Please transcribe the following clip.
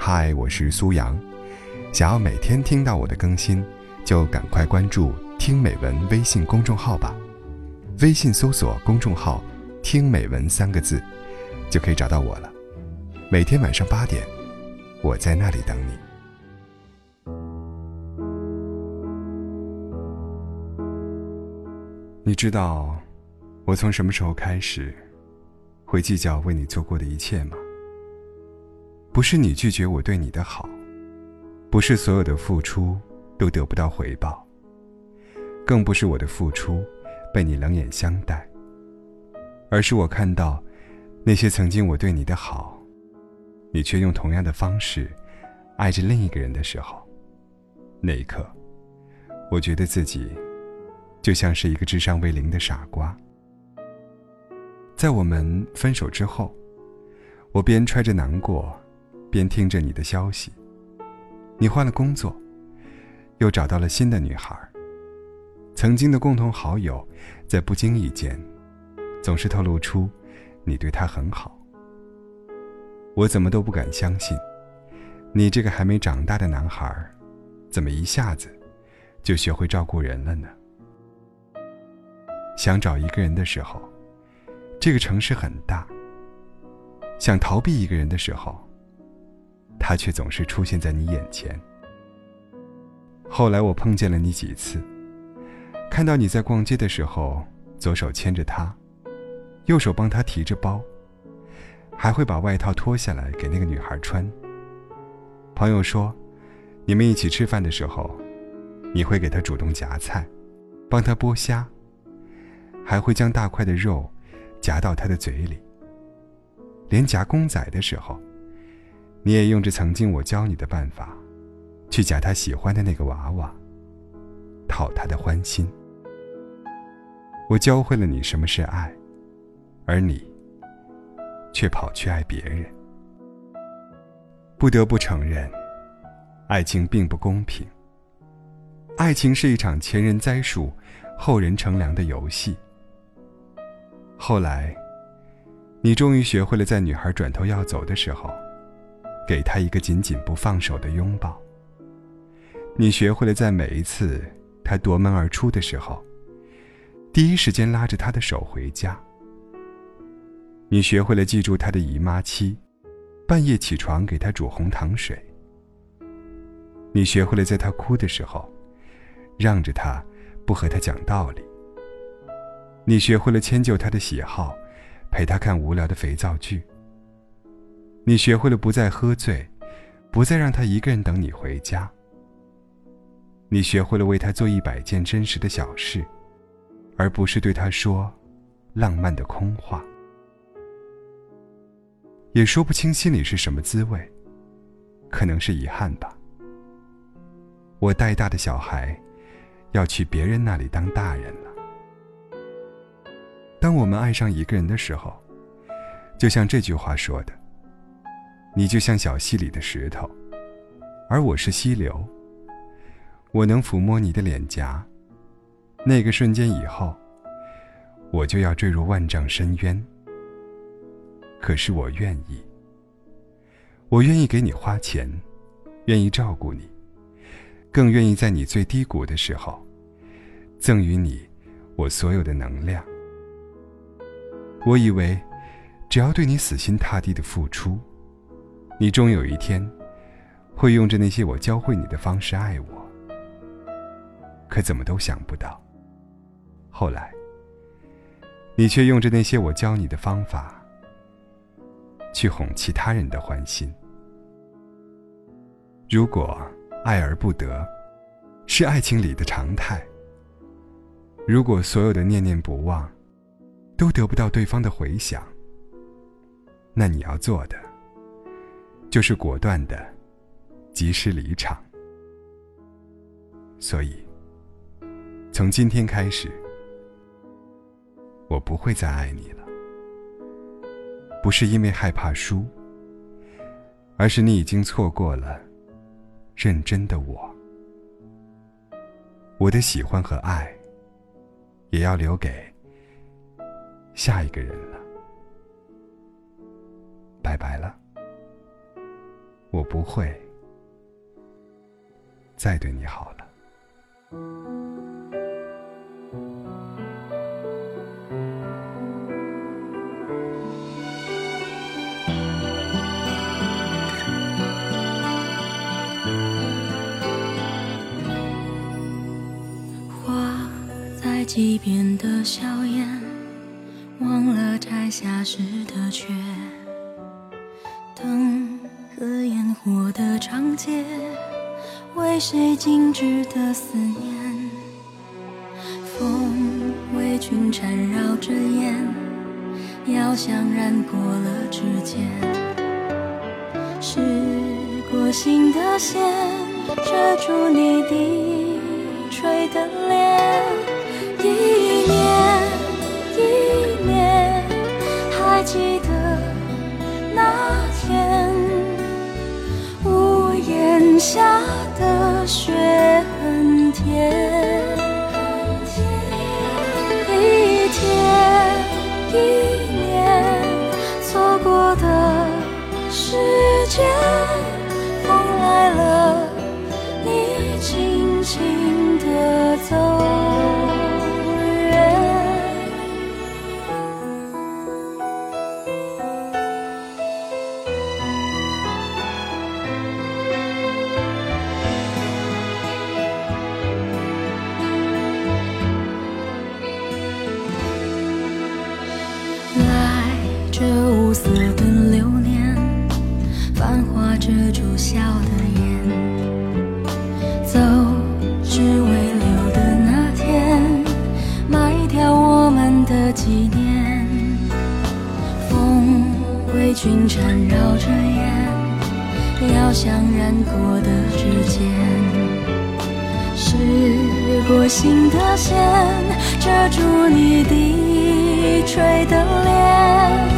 嗨，我是苏阳。想要每天听到我的更新，就赶快关注“听美文”微信公众号吧。微信搜索公众号“听美文”三个字，就可以找到我了。每天晚上八点，我在那里等你。你知道我从什么时候开始会计较为你做过的一切吗？不是你拒绝我对你的好，不是所有的付出都得不到回报，更不是我的付出被你冷眼相待，而是我看到那些曾经我对你的好，你却用同样的方式爱着另一个人的时候，那一刻，我觉得自己就像是一个智商为零的傻瓜。在我们分手之后，我边揣着难过。边听着你的消息，你换了工作，又找到了新的女孩。曾经的共同好友，在不经意间，总是透露出你对他很好。我怎么都不敢相信，你这个还没长大的男孩，怎么一下子就学会照顾人了呢？想找一个人的时候，这个城市很大；想逃避一个人的时候，他却总是出现在你眼前。后来我碰见了你几次，看到你在逛街的时候，左手牵着他，右手帮他提着包，还会把外套脱下来给那个女孩穿。朋友说，你们一起吃饭的时候，你会给他主动夹菜，帮他剥虾，还会将大块的肉夹到他的嘴里。连夹公仔的时候。你也用着曾经我教你的办法，去夹他喜欢的那个娃娃，讨他的欢心。我教会了你什么是爱，而你却跑去爱别人。不得不承认，爱情并不公平。爱情是一场前人栽树，后人乘凉的游戏。后来，你终于学会了，在女孩转头要走的时候。给他一个紧紧不放手的拥抱。你学会了在每一次他夺门而出的时候，第一时间拉着他的手回家。你学会了记住他的姨妈期，半夜起床给他煮红糖水。你学会了在他哭的时候，让着他，不和他讲道理。你学会了迁就他的喜好，陪他看无聊的肥皂剧。你学会了不再喝醉，不再让他一个人等你回家。你学会了为他做一百件真实的小事，而不是对他说浪漫的空话。也说不清心里是什么滋味，可能是遗憾吧。我带大的小孩，要去别人那里当大人了。当我们爱上一个人的时候，就像这句话说的。你就像小溪里的石头，而我是溪流。我能抚摸你的脸颊，那个瞬间以后，我就要坠入万丈深渊。可是我愿意，我愿意给你花钱，愿意照顾你，更愿意在你最低谷的时候，赠予你我所有的能量。我以为，只要对你死心塌地的付出。你终有一天，会用着那些我教会你的方式爱我。可怎么都想不到，后来，你却用着那些我教你的方法，去哄其他人的欢心。如果爱而不得，是爱情里的常态；如果所有的念念不忘，都得不到对方的回响，那你要做的。就是果断的，及时离场。所以，从今天开始，我不会再爱你了。不是因为害怕输，而是你已经错过了认真的我。我的喜欢和爱，也要留给下一个人了。拜拜了。我不会再对你好了。花在溪边的笑颜，忘了摘下时的缺。为谁静止的思念？风为君缠绕着烟，药香染过了指尖。是过心的线，遮住你低垂的脸。一这无色的流年，繁华遮住笑的眼。走，只为留的那天，埋掉我们的纪念。风为君缠绕着烟，药香染过的指尖。是过心的线，遮住你低垂的脸。